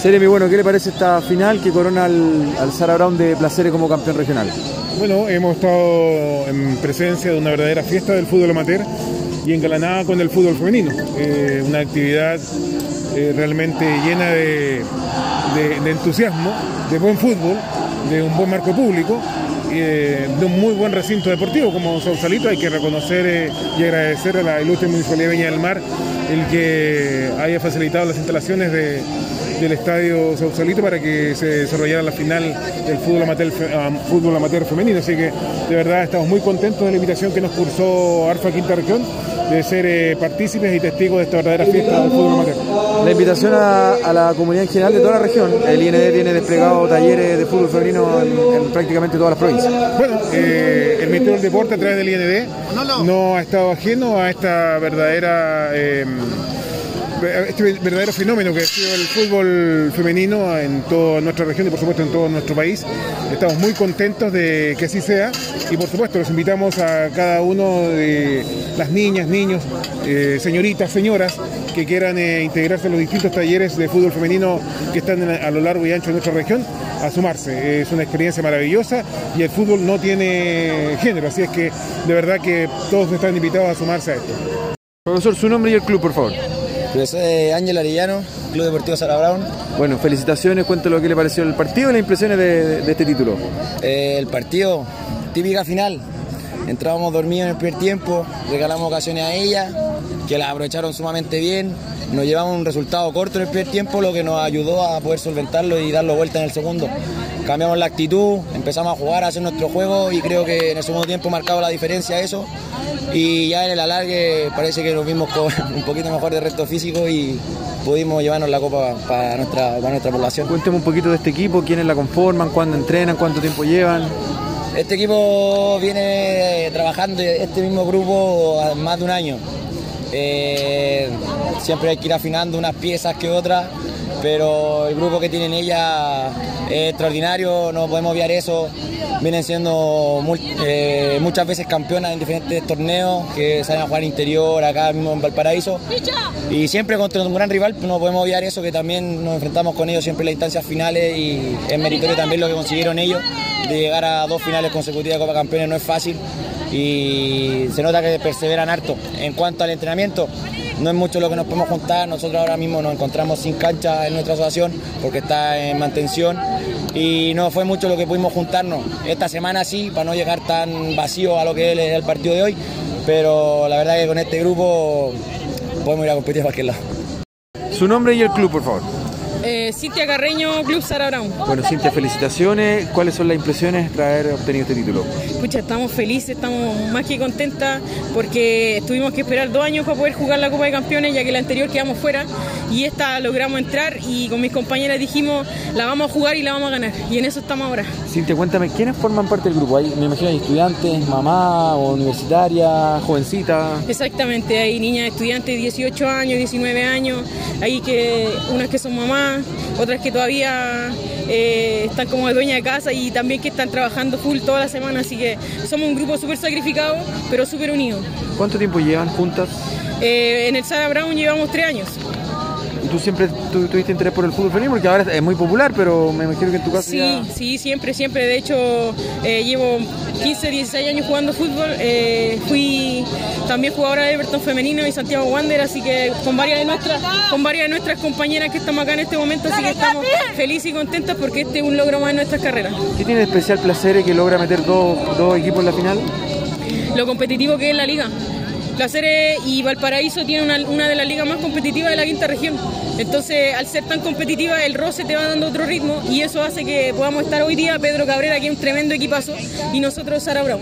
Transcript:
Seremi, bueno, ¿qué le parece esta final que corona al, al Sara Brown de Placeres como campeón regional? Bueno, hemos estado en presencia de una verdadera fiesta del fútbol amateur y engalanada con el fútbol femenino. Eh, una actividad eh, realmente llena de, de- entusiasmo, de buen fútbol, de un buen marco público. eh, de un muy buen recinto deportivo como Sausalito, hay que reconocer eh, y agradecer a la ilustre Municipalidad de Viña del Mar el que haya facilitado las instalaciones de, del estadio Sausalito para que se desarrollara la final del fútbol amateur, ah, fútbol amateur femenino. Así que de verdad estamos muy contentos de la invitación que nos cursó ARFA Quinta Región de ser eh, partícipes y testigos de esta verdadera fiesta del fútbol amateur. La invitación a, a la comunidad en general de toda la región. El IND tiene desplegado talleres de fútbol femenino en, en prácticamente todas las provincias. Bueno, eh, el Ministerio del Deporte a través del IND no ha estado ajeno a esta verdadera eh, este verdadero fenómeno que ha sido el fútbol femenino en toda nuestra región y por supuesto en todo nuestro país. Estamos muy contentos de que así sea y por supuesto los invitamos a cada uno de las niñas, niños, eh, señoritas, señoras que quieran eh, integrarse a los distintos talleres de fútbol femenino que están a lo largo y ancho de nuestra región a sumarse. Es una experiencia maravillosa y el fútbol no tiene género, así es que de verdad que todos están invitados a sumarse a esto. Profesor, su nombre y el club, por favor. Profesor Ángel Arellano, Club Deportivo Sara Brown. Bueno, felicitaciones, cuéntelo qué le pareció el partido y las impresiones de este título. Eh, el partido, típica final. Entrábamos dormidos en el primer tiempo, regalamos ocasiones a ella, que las aprovecharon sumamente bien. Nos llevamos un resultado corto en el primer tiempo, lo que nos ayudó a poder solventarlo y darlo vuelta en el segundo. Cambiamos la actitud, empezamos a jugar, a hacer nuestro juego y creo que en el segundo tiempo marcaba la diferencia eso. Y ya en el alargue parece que nos vimos con un poquito mejor de resto físico y pudimos llevarnos la copa para nuestra, para nuestra población. Cuénteme un poquito de este equipo, quiénes la conforman, cuándo entrenan, cuánto tiempo llevan. Este equipo viene trabajando, este mismo grupo, más de un año. Eh, siempre hay que ir afinando unas piezas que otras, pero el grupo que tienen ellas es extraordinario, no podemos obviar eso. Vienen siendo eh, muchas veces campeonas en diferentes torneos que salen a jugar interior, acá mismo en Valparaíso. Y siempre contra un gran rival, no podemos obviar eso, que también nos enfrentamos con ellos siempre en las instancias finales y es meritorio también lo que consiguieron ellos de llegar a dos finales consecutivas de Copa Campeones no es fácil y se nota que perseveran harto. En cuanto al entrenamiento, no es mucho lo que nos podemos juntar, nosotros ahora mismo nos encontramos sin cancha en nuestra asociación porque está en mantención y no fue mucho lo que pudimos juntarnos. Esta semana sí, para no llegar tan vacío a lo que es el partido de hoy, pero la verdad que con este grupo podemos ir a competir a cualquier lado. Su nombre y el club, por favor. Eh, Cintia Carreño, Club Sara Brown. Bueno, Cintia, felicitaciones. ¿Cuáles son las impresiones de haber obtenido este título? Escucha, estamos felices, estamos más que contentas porque tuvimos que esperar dos años para poder jugar la Copa de Campeones, ya que la anterior quedamos fuera y esta logramos entrar y con mis compañeras dijimos la vamos a jugar y la vamos a ganar. Y en eso estamos ahora. Cintia, cuéntame, ¿quiénes forman parte del grupo? Me imagino hay estudiantes, mamá, o universitaria, jovencita. Exactamente, hay niñas estudiantes de 18 años, 19 años, hay que unas que son mamás, otras que todavía eh, están como de dueña de casa y también que están trabajando full toda la semana, así que somos un grupo súper sacrificado, pero súper unido. ¿Cuánto tiempo llevan juntas? Eh, en el Sara Brown llevamos tres años. ¿Y tú siempre tu- tuviste interés por el fútbol femenino? Porque ahora es muy popular, pero me imagino que en tu caso Sí, ya... sí, siempre, siempre. De hecho, eh, llevo 15, 16 años jugando fútbol. Eh, fui también jugadora de Everton femenino y Santiago Wander, así que con varias de nuestras, con varias de nuestras compañeras que estamos acá en este momento, así que estamos felices y contentos porque este es un logro más en nuestras carreras. ¿Qué tiene de especial Placeres que logra meter dos, dos equipos en la final? Lo competitivo que es la liga. Placeres y Valparaíso tienen una, una de las ligas más competitivas de la quinta región. Entonces, al ser tan competitiva, el roce te va dando otro ritmo y eso hace que podamos estar hoy día Pedro Cabrera, que es un tremendo equipazo, y nosotros Sara Brown.